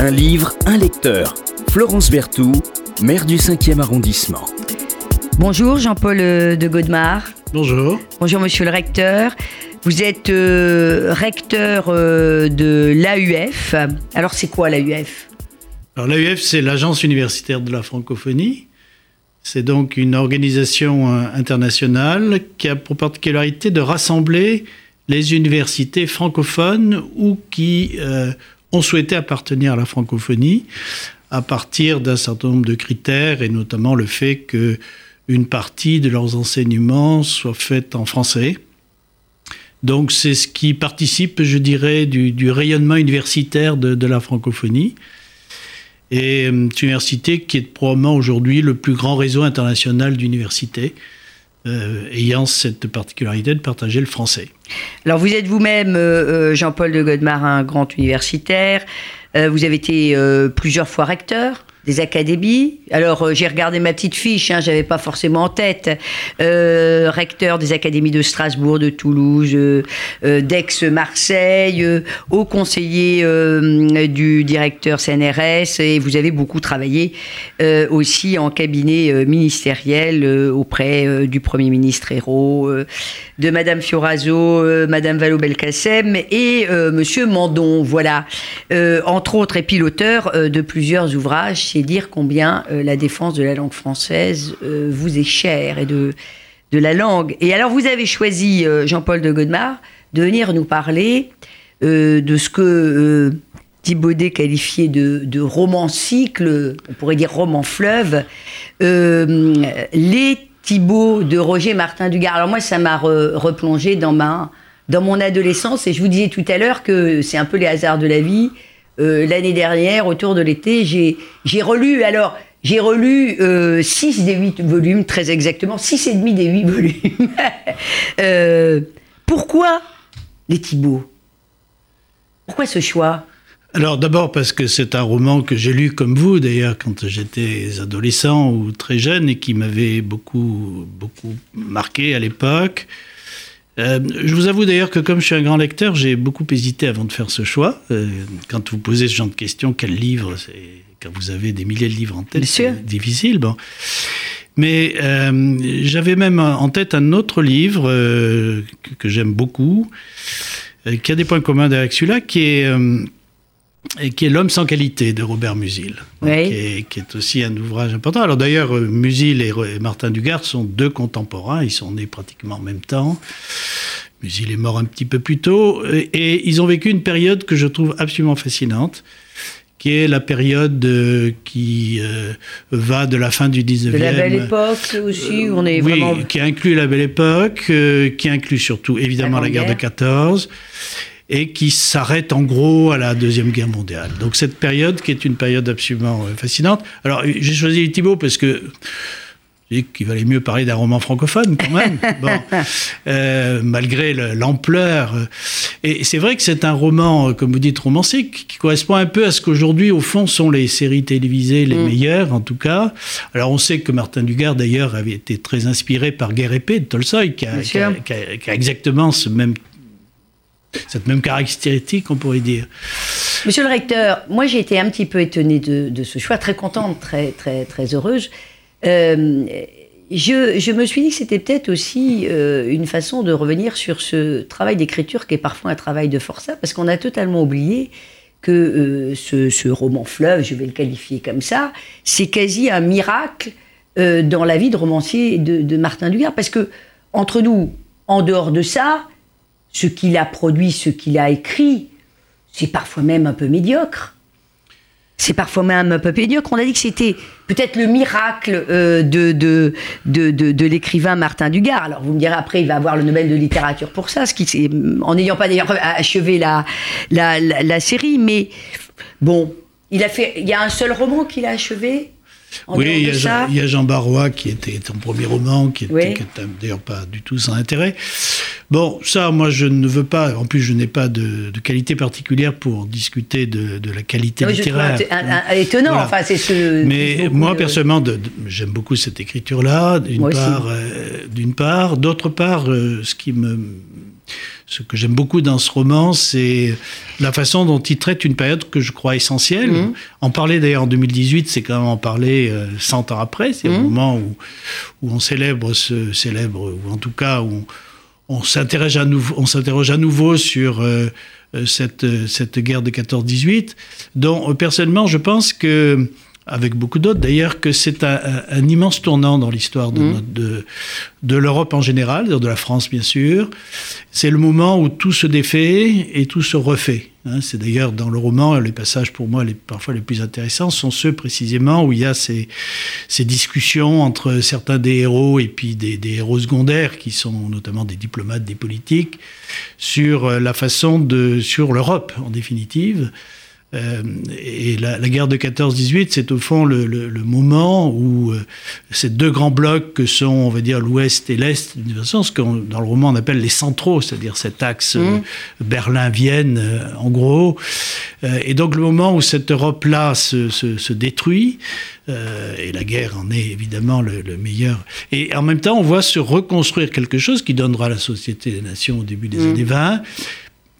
Un livre, un lecteur. Florence Berthoud, maire du 5e arrondissement. Bonjour Jean-Paul euh, de Godemar. Bonjour. Bonjour monsieur le recteur. Vous êtes euh, recteur euh, de l'AUF. Alors c'est quoi l'AUF? Alors l'AUF c'est l'Agence universitaire de la francophonie. C'est donc une organisation internationale qui a pour particularité de rassembler les universités francophones ou qui ont souhaité appartenir à la francophonie à partir d'un certain nombre de critères et notamment le fait que une partie de leurs enseignements soit faite en français. Donc c'est ce qui participe, je dirais, du, rayonnement universitaire de, la francophonie. Et euh, c'est une université qui est probablement aujourd'hui le plus grand réseau international d'universités. Euh, ayant cette particularité de partager le français. Alors vous êtes vous-même, euh, Jean-Paul de Godemar, un grand universitaire. vous avez été plusieurs fois recteur des académies. Alors, euh, j'ai regardé ma petite fiche, hein, j'avais pas forcément en tête. Euh, recteur des académies de Strasbourg, de Toulouse, euh, d'Aix-Marseille, haut conseiller du directeur CNRS, et vous avez beaucoup travaillé aussi en cabinet ministériel auprès du Premier ministre Hérault, de Madame Fioraso, Madame Vallaud-Belkacem et Monsieur Mandon. Voilà, entre autres, et piloteur de plusieurs ouvrages dire combien euh, la défense de la langue française euh, vous est chère et de, de la langue. Et alors, vous avez choisi, euh, Jean-Paul de Godemar, de venir nous parler de ce que Thibaudet qualifiait de, de, roman cycle, on pourrait dire roman fleuve, les Thibauts de Roger Martin Dugard. Alors moi, ça m'a replongé dans ma dans mon adolescence et je vous disais tout à l'heure que c'est un peu les hasards de la vie. Euh, l'année dernière, autour de l'été, j'ai relu, alors, j'ai relu 6 euh, des 8 volumes, très exactement, 6 et demi des 8 volumes. Euh, pourquoi les Thibauts Pourquoi ce choix? Alors d'abord parce que c'est un roman que j'ai lu comme vous d'ailleurs quand j'étais adolescent ou très jeune et qui m'avait beaucoup beaucoup marqué à l'époque. Euh, je vous avoue d'ailleurs que comme je suis un grand lecteur, j'ai beaucoup hésité avant de faire ce choix. Euh, quand vous posez ce genre de questions, quel livre Quand vous avez des milliers de livres en tête, c'est difficile. Bon. Mais euh, j'avais même en tête un autre livre que, j'aime beaucoup, qui a des points communs avec celui-là, qui est et qui est L'homme sans qualité de Robert Musil, qui, est, aussi un ouvrage important. Alors d'ailleurs, euh, Musil et, Martin Dugard sont deux contemporains, ils sont nés pratiquement en même temps. Musil est mort un petit peu plus tôt, et, ils ont vécu une période que je trouve absolument fascinante, qui est la période euh, qui euh, va de la fin du 19e. De la belle époque aussi, où on est oui, qui inclut la belle époque, qui inclut surtout évidemment la guerre de 14 et qui s'arrête en gros à la Deuxième Guerre mondiale. Donc cette période qui est une période absolument euh, fascinante. Alors j'ai choisi Thibault parce que qu'il valait mieux parler d'un roman francophone quand même, bon, euh, malgré l'ampleur. Et c'est vrai que c'est un roman, comme vous dites, romancique, qui correspond un peu à ce qu'aujourd'hui, au fond, sont les séries télévisées les mm. meilleures, en tout cas. Alors on sait que Martin Dugard, d'ailleurs, avait été très inspiré par Guerre épée de Tolstoï, qui a, qui a exactement ce même cette même caractéristique, on pourrait dire. Monsieur le recteur, moi j'ai été un petit peu étonnée de, ce choix, très contente, très, très, très heureuse. Euh, je, me suis dit que c'était peut-être aussi euh, une façon de revenir sur ce travail d'écriture qui est parfois un travail de forçat, parce qu'on a totalement oublié que euh, ce, roman fleuve, je vais le qualifier comme ça, c'est quasi un miracle dans la vie de romancier de, de Martin Dugard, parce que entre nous, en dehors de ça, ce qu'il a produit, ce qu'il a écrit, c'est parfois même un peu médiocre. C'est parfois même un peu médiocre. On a dit que c'était peut-être le miracle euh, de, de, de, de, l'écrivain Martin Dugard. Alors vous me direz après, il va avoir le Nobel de littérature pour ça, ce qui, en n'ayant pas d'ailleurs achevé la, la, la, série. Mais bon, il, a fait, il y a un seul roman qu'il a achevé, oui, il y, a Jean, il y, a Jean, Barrois qui était ton premier roman, qui était d'ailleurs pas du tout sans intérêt. Bon, ça, moi, je ne veux pas. En plus, je n'ai pas de, qualité particulière pour discuter de, la qualité oui, littéraire. Je étonnant. Enfin, c'est ce. Mais moi, personnellement, j'aime beaucoup cette écriture-là. D'une part, euh, d'une part, d'autre part, euh, ce qui me ce que j'aime beaucoup dans ce roman, c'est la façon dont il traite une période que je crois essentielle. Mhm. En parler d'ailleurs en 2018, c'est quand même en parler euh, 100 ans après. C'est Mhm. au moment où, où on célèbre ce célèbre, ou en tout cas où on, on s'interroge à nouveau, à sur euh, euh, cette, euh, cette guerre de 14-18, dont euh, personnellement je pense que avec beaucoup d'autres d'ailleurs, que c'est un, immense tournant dans l'histoire de, de l'Europe en général, de la France bien sûr. C'est le moment où tout se défait et tout se refait. hein. c'est d'ailleurs dans le roman, les passages pour moi les, parfois les plus intéressants sont ceux précisément où il y a ces, ces discussions entre certains des héros et puis des, des héros secondaires qui sont notamment des diplomates, des politiques, sur euh, la façon de, sur l'Europe en définitive. Euh, et la, la guerre de 14-18, c'est au fond le, le- le moment où euh, ces deux grands blocs que sont, on va dire, l'Ouest et l'Est, d'une façon, ce qu'on dans le roman on appelle les centraux, c'est-à-dire cet axe euh, Berlin-Vienne, euh, en gros. Et donc le moment où cette Europe-là se, se- se détruit, et la guerre en est évidemment le, le meilleur. Et en même temps, on voit se reconstruire quelque chose qui donnera la société des nations au début des années 20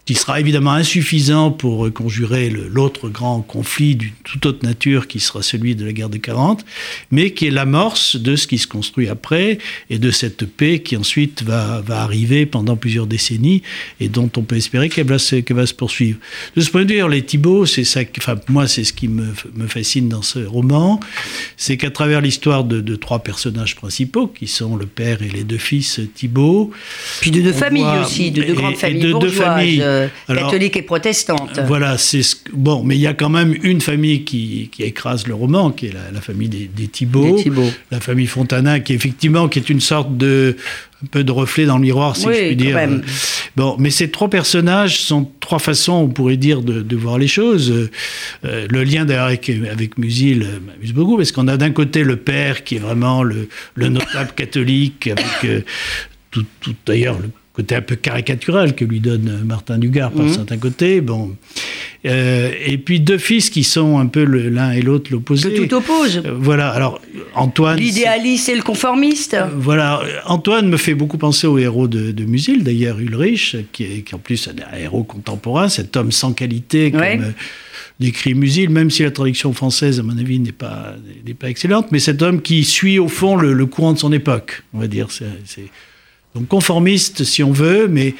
qui sera évidemment insuffisant pour conjurer l'autre grand conflit d'une toute autre nature qui sera celui de la guerre de 40, mais qui est l'amorce de ce qui se construit après et de cette paix qui ensuite va, va arriver pendant plusieurs décennies et dont on peut espérer qu'elle va, se- qu'elle va se poursuivre. De ce point de vue, les Thibauts, c'est ça, enfin moi c'est ce qui me, me fascine dans ce roman, c'est qu'à travers l'histoire de, de trois personnages principaux qui sont le père et les deux fils Thibault, Puis de deux familles voit- aussi, de deux grandes familles de deux bourgeoises, familles. Euh, Alors, catholiques et protestantes. Voilà, c'est ce bon, mais il y a quand même une famille qui, qui écrase le roman, qui est la, la famille des, des Thibauts, Des la famille Fontana, qui effectivement qui est une sorte de un peu de reflet dans le miroir, si Oui, je puis dire. même. Bon, mais ces trois personnages sont trois façons, on pourrait dire, de, de voir les choses. Euh, le lien d'ailleurs avec, avec Musil euh, m'amuse beaucoup, parce qu'on a d'un côté le père qui est vraiment le, le notable catholique, avec euh, tout, tout d'ailleurs le côté un peu caricatural que lui donne euh, Martin Dugard par certains côtés. Bon. Euh, et puis deux fils qui sont un peu l'un et l'autre l'opposé. Que tout oppose. Euh, voilà, alors Antoine. L'idéaliste et le conformiste. voilà, Antoine me fait beaucoup penser au héros de, de Musil, d'ailleurs Ulrich, qui est, qui en plus est un héros contemporain, cet homme sans qualité, comme Ouais. euh, décrit Musil, même si la traduction française, à mon avis, n'est pas, pas excellente, mais cet homme qui suit au fond le, le courant de son époque, on va dire. C'est- donc conformiste, si on veut, mais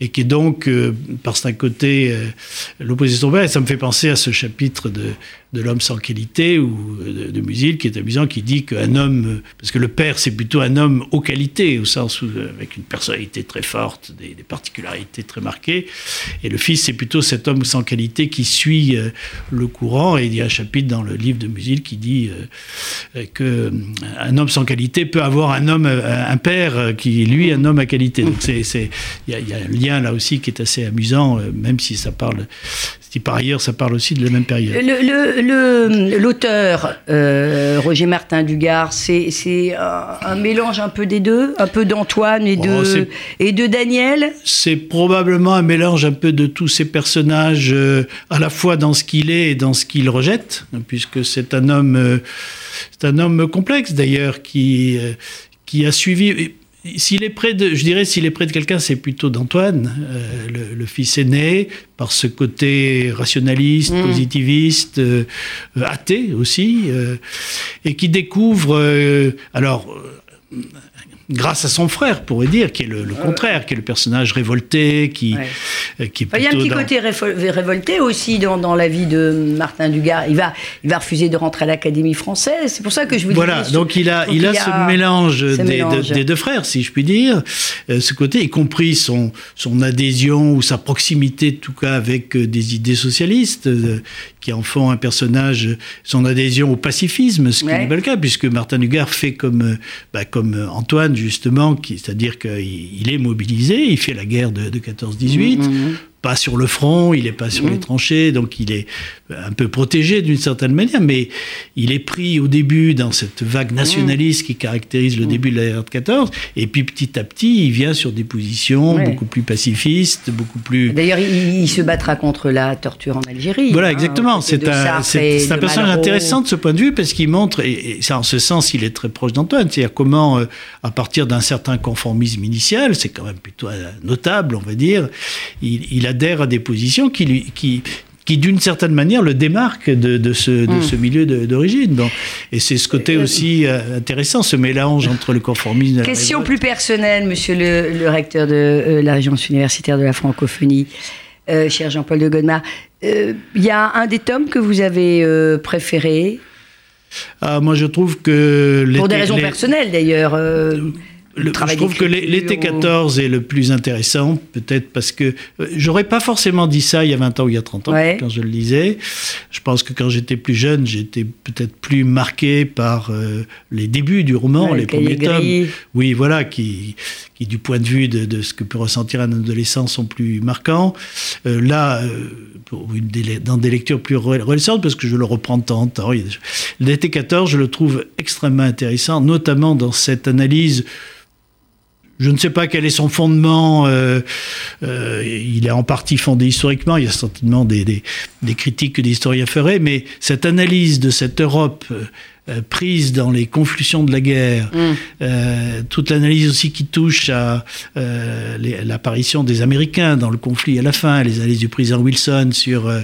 et qui est donc, euh, par certains côtés, euh. Et ça me fait penser à ce chapitre de, de l'homme sans qualité ou euh, de, de Musil, qui est amusant, qui dit qu'un homme, euh, parce que le père, c'est plutôt un homme aux qualités, au sens où, euh, avec une personnalité très forte, des, particularités très marquées, et le fils, c'est plutôt cet homme sans qualité qui suit le courant. Et il y a un chapitre dans le livre de Musil qui dit euh, que un homme sans qualité peut avoir un homme, un père qui lui, un homme à qualité. Donc c'est, il y, a- un lien là aussi qui est assez amusant, même si ça parle, si par ailleurs ça parle aussi de la même période. L'auteur, euh, Roger Martin Dugard, c'est c'est un, un mélange un peu des deux, un peu d'Antoine et, Oh, de, et de Daniel. c'est probablement un mélange un peu de tous ces personnages, euh, à la fois dans ce qu'il est et dans ce qu'il rejette, puisque c'est un homme, euh, c'est un homme complexe d'ailleurs qui qui a suivi. S'il est près de, je dirais, s'il est près de quelqu'un, c'est plutôt d'Antoine, euh, le, le fils aîné, par ce côté rationaliste, positiviste, euh, euh, athée aussi, euh, et qui découvre, euh, alors. Euh, grâce à son frère, pourrait dire, qui est le, le contraire, qui est le personnage révolté, qui, Ouais. euh, qui est Il y a un plutôt petit dans- côté révolté aussi dans, dans la vie de Martin Dugard. Il va, il va refuser de rentrer à l'Académie française. C'est pour ça que je vous Voilà, disais, donc il a, donc il a ce mélange, des, mélange. de- des deux frères, si je puis dire, Euh, ce côté, y compris son, son adhésion ou sa proximité, en tout cas, avec euh, des idées socialistes, euh, qui en font un personnage, son adhésion au pacifisme, ce qui Ouais. n'est pas le cas, puisque Martin Dugard fait comme, euh, bah, comme euh, Antoine, justement, c'est-à-dire qu'il il est mobilisé, il fait la guerre de, de 14-18, Mhm. Pas sur le front, il n'est pas sur les tranchées, donc il est un peu protégé d'une certaine manière, mais il est pris au début dans cette vague nationaliste qui caractérise le début de la guerre de 14, et puis petit à petit, il vient sur des positions Ouais. beaucoup plus pacifistes, beaucoup plus... D'ailleurs, il, il se battra contre la torture en Algérie. Voilà, hein, exactement. C'est un, c'est- un personnage Malraux. intéressant de ce point de vue parce qu'il montre, et, et ça, en ce sens, il est très proche d'Antoine, c'est-à-dire comment, euh, à partir d'un certain conformisme initial, c'est quand même plutôt euh, notable, on va dire, il, il adhère à des positions qui, lui, qui, qui d'une certaine manière, le démarquent de, de ce, de Mm. ce milieu d'origine. Et c'est ce côté aussi euh, intéressant, ce mélange entre le conformisme et la Question plus personnelle, monsieur le, le recteur de euh, l'Agence universitaire de la francophonie, euh, cher Jean-Paul de Godemar. Euh, Il y a un des tomes que vous avez euh, préféré, Ah, moi, je trouve que... pour des raisons les- personnelles d'ailleurs. Le- je trouve que l'été ou- 14 est le plus intéressant, peut-être parce que euh, j'aurais pas forcément dit ça il y a 20 ans ou il y a 30 ans, Ouais. quand je le lisais. Je pense que quand j'étais plus jeune, j'étais peut-être plus marqué par euh, les débuts du roman, Ouais, les premiers tomes. Oui, voilà, qui, qui du point de vue de, de ce que peut ressentir un adolescent sont plus marquants. Euh, là, pour une des- dans des lectures plus récentes, parce que je le reprends de temps en temps, l'été 14, je le trouve extrêmement intéressant, notamment dans cette analyse je ne sais pas quel est son fondement. euh, euh, il est en partie fondé historiquement. Il y a certainement des, des, critiques que des historiens feraient, mais cette analyse de cette Europe euh, prise dans les conflusions de la guerre, Mm. euh, toute l'analyse aussi qui touche à euh, l'apparition des Américains dans le conflit à la fin, les analyses du président Wilson sur euh,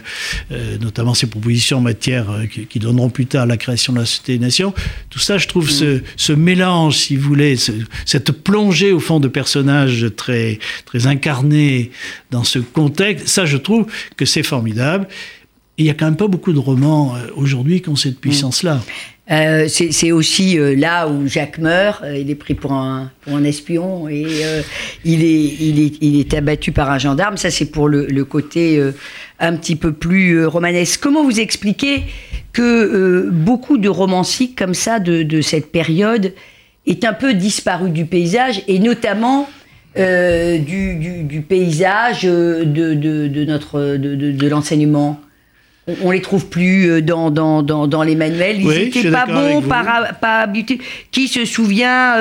euh, notamment ses propositions en matière euh, qui, qui donneront plus tard la création de la Société des Nations. Tout ça, je trouve ce, ce mélange, si vous voulez, ce- cette plongée au fond de personnages très, très incarnés dans ce contexte, ça, je trouve que c'est formidable. Et il n'y a quand même pas beaucoup de romans euh, aujourd'hui qui ont cette puissance-là. Euh, c'est aussi euh, là où Jacques meurt. euh, il est pris pour un, pour un espion et euh, il, est, il, est, il est abattu par un gendarme. Ça, c'est pour le, le côté euh, un petit peu plus euh, romanesque. Comment vous expliquez que beaucoup de romanciers comme ça de, de cette période est un peu disparu du paysage et notamment du, du, du paysage de, de, de notre de l'enseignement? On, les trouve plus euh, dans, dans, dans, dans les manuels. Ils Oui, je étaient suis pas bons, pas, pas. Qui se souvient,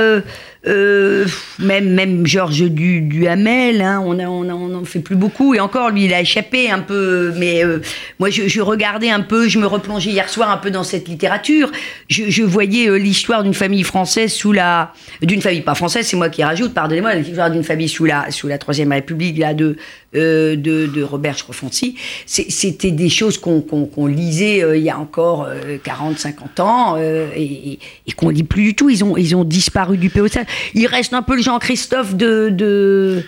euh, même, même Georges du, Duhamel, hein, on n'en en fait plus beaucoup. Et encore, lui, il a échappé un peu. Mais euh, moi, je, regardais un peu, je me replongeais hier soir un peu dans cette littérature. Je, voyais euh, l'histoire d'une famille française sous la. D'une famille, pas française, c'est moi qui rajoute, pardonnez-moi, l'histoire d'une famille sous la, sous la Troisième République, là, de, euh, de, de Robert Schrofoncy. C'est- C'était des choses qu'on lisait il y a encore euh, 40, 50 ans et, et- qu'on lit plus du tout. Ils ont, ils ont disparu du paysage. Il reste un peu le Jean-Christophe de. de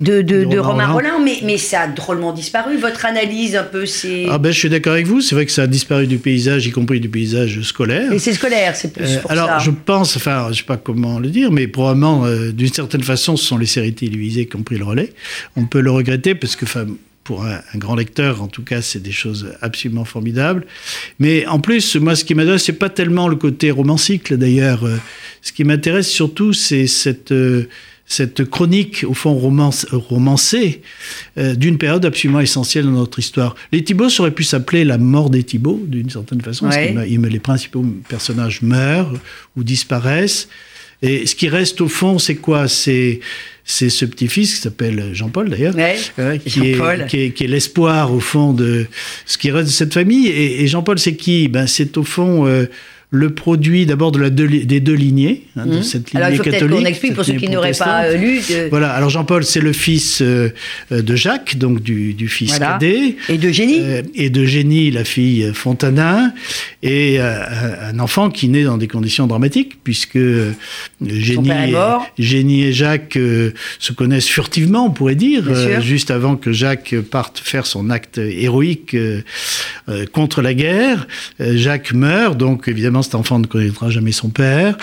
de, de, Romain. Rollin, mais, mais ça a drôlement disparu. Votre analyse, un peu, c'est. Ah ben, je suis d'accord avec vous. C'est vrai que ça a disparu du paysage, y compris du paysage scolaire. Et c'est scolaire, c'est plus Euh, pour alors, ça. je pense, enfin, je sais pas comment le dire, mais probablement, euh, d'une certaine façon, ce sont les séries télévisées qui ont pris le relais. On peut le regretter parce que, enfin, pour un, un grand lecteur, en tout cas, c'est des choses absolument formidables. Mais en plus, moi, ce qui m'intéresse, c'est pas tellement le côté romantique, d'ailleurs. Euh, Ce qui m'intéresse surtout, c'est cette euh, cette chronique, au fond, romance, romancée, euh, d'une période absolument essentielle dans notre histoire. Les Thibauts auraient pu s'appeler la mort des Thibauts, d'une certaine façon, parce Ouais. me- les principaux personnages meurent ou disparaissent. Et ce qui reste au fond, c'est quoi? C'est c'est ce petit-fils qui s'appelle Jean-Paul d'ailleurs, Ouais, euh, qui, Jean-Paul. est, qui, est, qui est l'espoir au fond de ce qui reste de cette famille. Et, et Jean-Paul, c'est qui? Ben, C'est au fond euh, le produit d'abord de la deux des deux lignées, hein, de Hum. cette lignée Alors, peut-être catholique. qu'on explique pour ceux qui n'auraient pas euh, lu. de- Voilà, alors Jean-Paul, c'est le fils euh, de Jacques, donc du, du fils Voilà. cadet. Et de génie. Euh, et de Génie, la fille Fontanin, et euh, un- enfant qui naît dans des conditions dramatiques, puisque Génie, et. Génie et Jacques se connaissent furtivement, on pourrait dire, juste avant que Jacques parte faire son acte héroïque contre la guerre. Jacques meurt, donc évidemment cet enfant ne connaîtra jamais son père.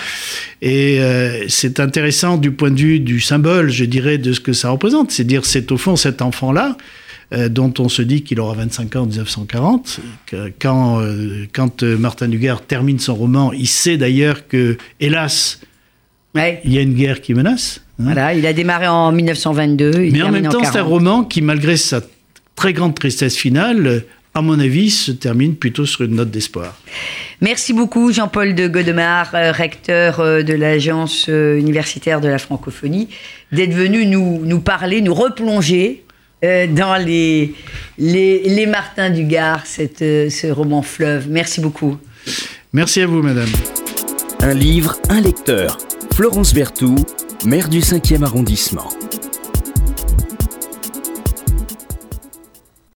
Et euh, c'est intéressant du point de vue du symbole, je dirais, de ce que ça représente. C'est dire, c'est au fond cet enfant-là euh, dont on se dit qu'il aura 25 ans en 1940. que quand euh, quand Martin Dugard termine son roman, il sait d'ailleurs que, hélas, Ouais. il y a une guerre qui menace. hein. Voilà, il a démarré en 1922. il Mais en même temps, c'est un 40. roman qui, malgré sa très grande tristesse finale, à mon avis, se termine plutôt sur une note d'espoir. Merci beaucoup Jean-Paul de Godemar, euh, recteur euh, de l'Agence euh, universitaire de la francophonie, d'être venu nous, nous parler, nous replonger dans les, les, les Martins du Gard, cette, ce roman fleuve. Merci beaucoup. Merci à vous, madame. Un livre, un lecteur. Florence Berthoud, maire du 5e arrondissement.